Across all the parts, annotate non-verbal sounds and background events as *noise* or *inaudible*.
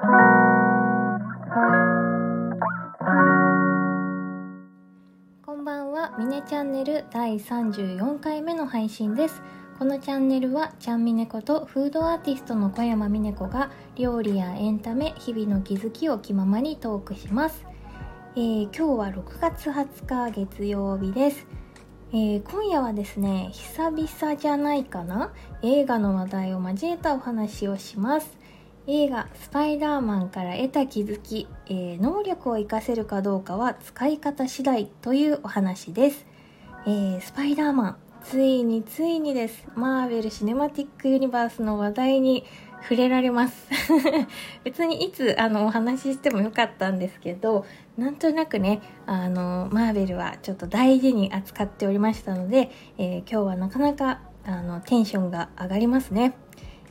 こんばんは、ミネチャンネル第34回目の配信です。このチャンネルは、ちゃんみねことフードアーティストの小山みね子が料理やエンタメ、日々の気づきを気ままにトークします。えー今日は6月20日月曜日です。えー今夜はですね、久々じゃないかな？映画の話題を交えたお話をします。映画「スパイダーマン」から得た気づき、えー能力を活かせるかどうかは使い方次第というお話です、えースパイダーマンついについにです。マーベル・シネマティック・ユニバースの話題に触れられます。*laughs* 別にいつあのお話ししてもよかったんですけどなんとなくねあのマーベルはちょっと大事に扱っておりましたので、えー今日はなかなかあのテンションが上がりますね。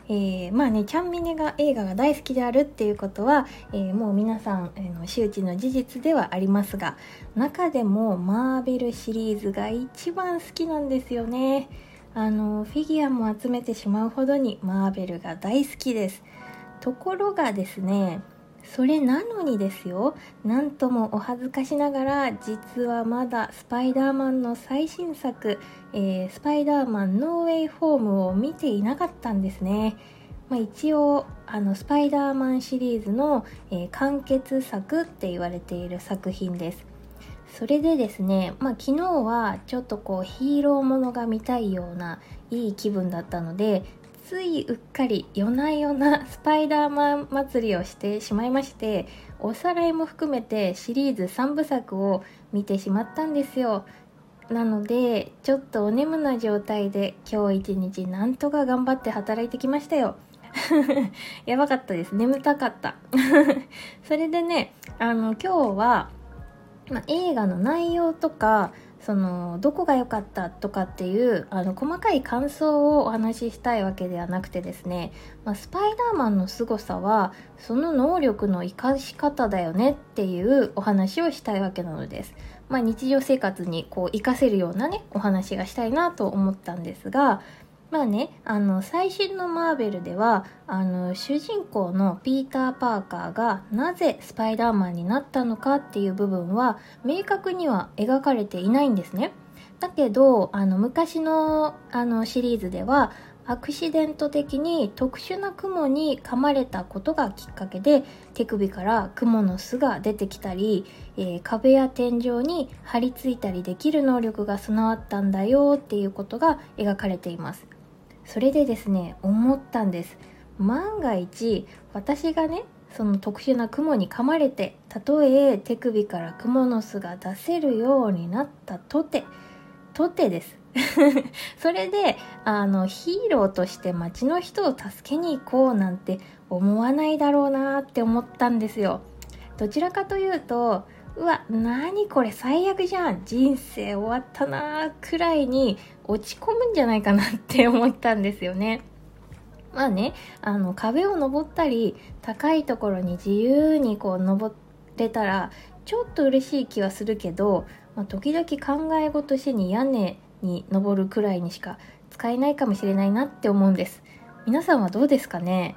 えーまあねちゃんみねが映画が大好きであるっていうことは、えーもう皆さん、えーの周知の事実ではありますが中でもマーベルシリーズが一番好きなんですよね。あのフィギュアも集めてしまうほどにマーベルが大好きです。ところがですねそれなのにですよ。なんともお恥ずかしながら実はまだスパイダーマンの最新作「えースパイダーマンノーウェイホーム」を見ていなかったんですね、まあ、一応あのスパイダーマンシリーズの、えー完結作って言われている作品です。それでですね、まあ、昨日はちょっとこうヒーローものが見たいようないい気分だったのでついうっかり夜な夜なスパイダーマン祭りをしてしまいましておさらいも含めてシリーズ3部作を見てしまったんですよ。なのでちょっとお眠な状態で今日一日なんとか頑張って働いてきましたよ。*laughs* やばかったです。眠たかった。*laughs* それでねあの今日はま、映画の内容とかそのどこが良かったとかっていうあの細かい感想をお話ししたいわけではなくてですね、まあ、スパイダーマンの凄さはその能力の生かし方だよねっていうお話をしたいわけなのです。まあ、日常生活にこう生かせるようなねお話がしたいなと思ったんですがまあねあの最新のマーベルではあの主人公のピーター・パーカーがなぜスパイダーマンになったのかっていう部分は明確には描かれていないんですね。だけどあの昔のあのシリーズではアクシデント的に特殊な雲に噛まれたことがきっかけで手首から雲の巣が出てきたり、えー壁や天井に張り付いたりできる能力が備わったんだよっていうことが描かれています。それでですね思ったんです。万が一私がねその特殊な雲に噛まれてたとえ手首から蜘蛛の巣が出せるようになったとてとてです。*laughs* それであのヒーローとして街の人を助けに行こうなんて思わないだろうなって思ったんですよ。どちらかというとうわ何これ最悪じゃん。人生終わったなーくらいに落ち込むんじゃないかなって思ったんですよね。まあねあの壁を登ったり高いところに自由にこう登れたらちょっと嬉しい気はするけど、まあ、時々考え事しに屋根に登るくらいにしか使えないかもしれないなって思うんです。皆さんはどうですかね？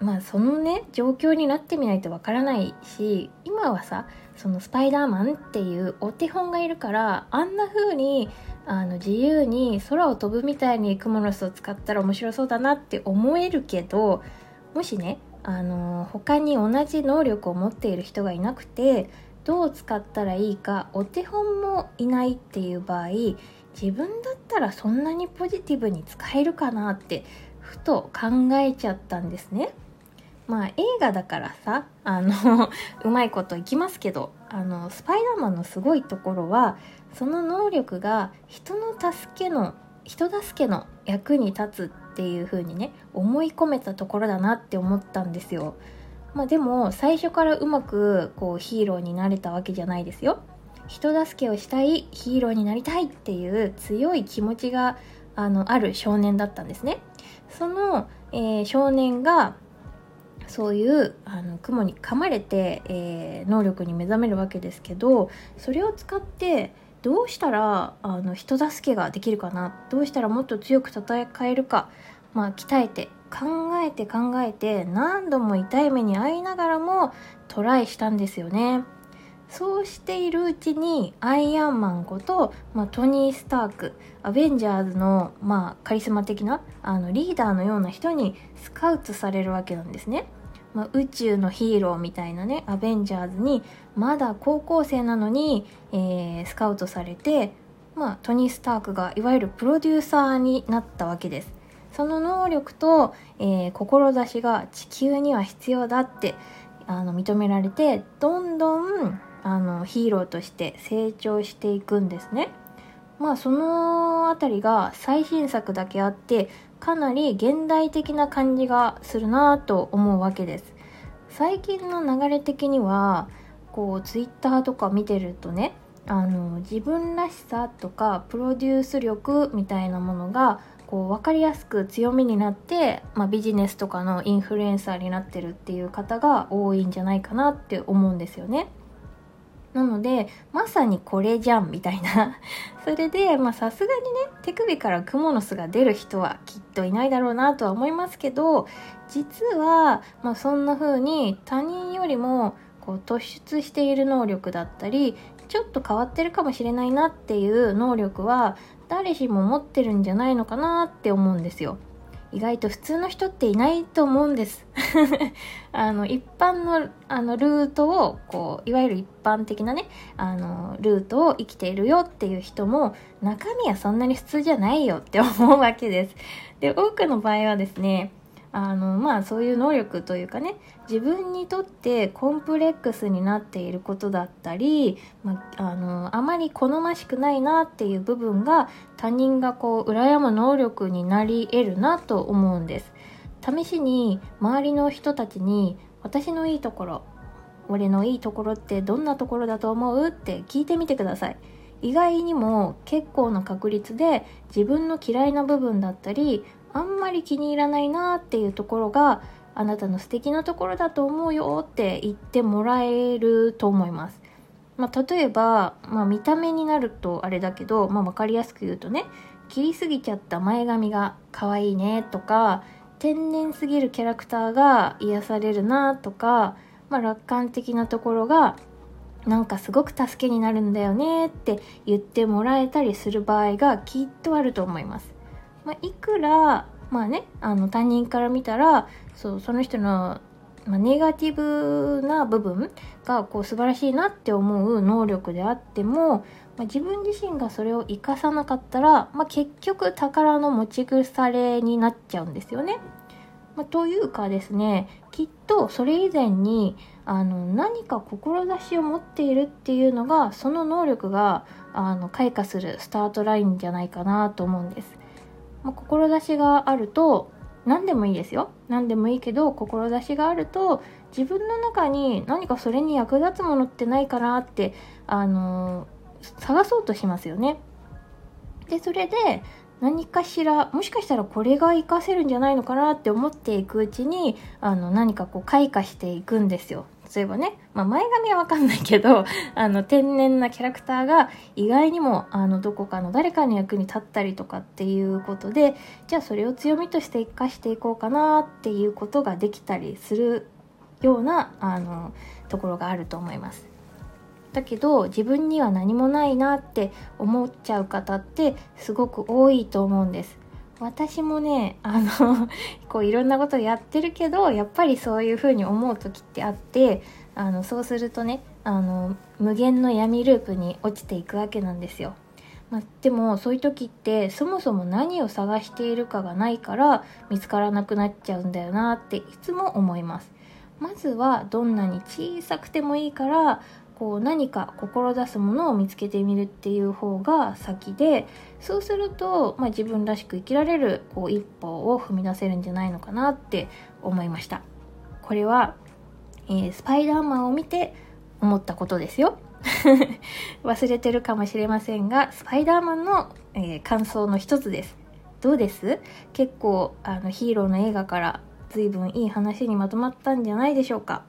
まあそのね状況になってみないとわからないし今はさそのスパイダーマンっていうお手本がいるからあんな風にあの自由に空を飛ぶみたいにクモの巣を使ったら面白そうだなって思えるけどもしねあの他に同じ能力を持っている人がいなくてどう使ったらいいかお手本もいないっていう場合自分だったらそんなにポジティブに使えるかなってふと考えちゃったんですね。まあ映画だからさあの *laughs* うまいこといきますけどあのスパイダーマンのすごいところはその能力が人の助けの人助けの役に立つっていう風にね思い込めたところだなって思ったんですよ。まあでも最初からうまくこうヒーローになれたわけじゃないですよ。人助けをしたいヒーローになりたいっていう強い気持ちがあのある少年だったんですね。その、えー少年がそういうあの雲に噛まれて、えー能力に目覚めるわけですけどそれを使ってどうしたらあの人助けができるかな？どうしたらもっと強く戦えるか、まあ、鍛えて考えて考えて何度も痛い目に遭いながらもトライしたんですよね。そうしているうちにアイアンマンこと、まあ、トニー・スタークアベンジャーズの、まあ、カリスマ的なあのリーダーのような人にスカウトされるわけなんですね、まあ、宇宙のヒーローみたいなねアベンジャーズにまだ高校生なのに、えー、スカウトされて、まあ、トニー・スタークがいわゆるプロデューサーになったわけですその能力と、えー、志が地球には必要だってあの認められてどんどんあのヒーローとして成長していくんですね。まあその辺りが最新作だけあってかなり現代的な感じがするなと思うわけです。最近の流れ的にはこうツイッターとか見てるとねあの自分らしさとかプロデュース力みたいなものがこう分かりやすく強みになって、まあ、ビジネスとかのインフルエンサーになってるっていう方が多いんじゃないかなって思うんですよね。なので、まさにこれじゃんみたいな。*laughs* それで、まあさすがにね、手首から蜘蛛の巣が出る人はきっといないだろうなとは思いますけど、実は、まあそんな風に他人よりもこう突出している能力だったり、ちょっと変わってるかもしれないなっていう能力は誰しも持ってるんじゃないのかなって思うんですよ。意外と普通の人っていないと思うんです。*laughs* あの一般のあのルートをこういわゆる一般的なねあのルートを生きているよっていう人も中身はそんなに普通じゃないよって思うわけです。で多くの場合はですねあのまあそういう能力というかね自分にとってコンプレックスになっていることだったり、まあ、あのあまり好ましくないなっていう部分が他人がこう羨む能力になり得るなと思うんです。試しに周りの人たちに私のいいところ俺のいいところってどんなところだと思うって聞いてみてください。意外にも結構な確率で自分の嫌いな部分だったりあんまり気に入らないなっていうところがあなたの素敵なところだと思うよって言ってもらえると思います。まあ、例えば、まあ、見た目になるとあれだけど、まあ、分かりやすく言うとね切りすぎちゃった前髪が可愛いねとか天然すぎるキャラクターが癒されるなとか、まあ、楽観的なところがなんかすごく助けになるんだよねって言ってもらえたりする場合がきっとあると思います。まあ、いくらまあねあの他人から見たらそうその人の、まあ、ネガティブな部分がこう素晴らしいなって思う能力であっても、まあ、自分自身がそれを生かさなかったら、まあ、結局宝の持ち腐れになっちゃうんですよね。まあ、というかですねきっとそれ以前にあの何か志を持っているっていうのがその能力があの開花するスタートラインじゃないかなと思うんです。まあ、志があると何でもいいですよ何でもいいけど志があると自分の中に何かそれに役立つものってないかなってあのー、探そうとしますよね。でそれで何かしらもしかしたらこれが活かせるんじゃないのかなって思っていくうちにあの何かこう開花していくんですよ。例えばね、まあ、前髪はわかんないけど、*laughs* あの、天然なキャラクターが意外にも、あの、どこかの誰かの役に立ったりとかっていうことで、じゃあそれを強みとして活かしていこうかなっていうことができたりするような、あの、ところがあると思います。だけど自分には何もないなって思っちゃう方ってすごく多いと思うんです。私もねあの *laughs* こういろんなことやってるけどやっぱりそういう風に思う時ってあってあのそうするとねあの無限の闇ループに落ちていくわけなんですよ。まあ、でもそういう時ってそもそも何を探しているかがないから見つからなくなっちゃうんだよなっていつも思います。まずはどんなに小さくてもいいからこう何か志すものを見つけてみるっていう方が先でそうすると、まあ、自分らしく生きられるこう一歩を踏み出せるんじゃないのかなって思いました。これは、えー、スパイダーマンを見て思ったことですよ。*laughs* 忘れてるかもしれませんがスパイダーマンの、えー、感想の一つです。どうです？結構あのヒーローの映画から随分いい話にまとまったんじゃないでしょうか。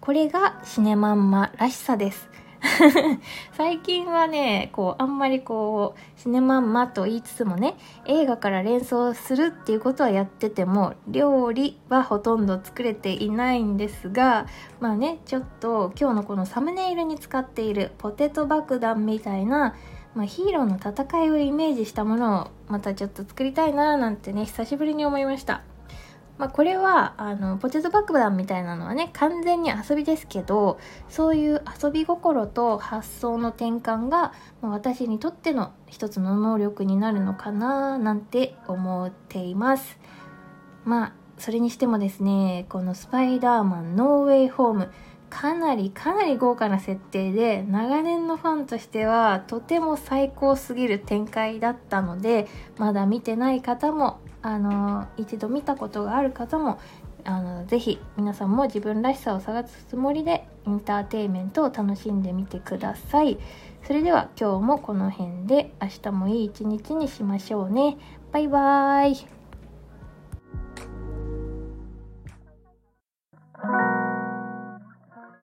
これがシネマンマらしさです。*laughs* 最近はねこうあんまりこうシネマンマと言いつつもね映画から連想するっていうことはやってても料理はほとんど作れていないんですがまあねちょっと今日のこのサムネイルに使っているポテト爆弾みたいなまあ、ヒーローの戦いをイメージしたものをまたちょっと作りたいななんてね久しぶりに思いましたまあ、これはあのポテト爆弾みたいなのはね完全に遊びですけどそういう遊び心と発想の転換が、ま、私にとっての一つの能力になるのかななんて思っています。まあそれにしてもですねこの「スパイダーマンノーウェイホーム」かなりかなり豪華な設定で長年のファンとしてはとても最高すぎる展開だったのでまだ見てない方もあの一度見たことがある方もあのぜひ皆さんも自分らしさを探すつもりでインターテインメントを楽しんでみてください。それでは今日もこの辺で明日もいい一日にしましょうね。バイバーイ。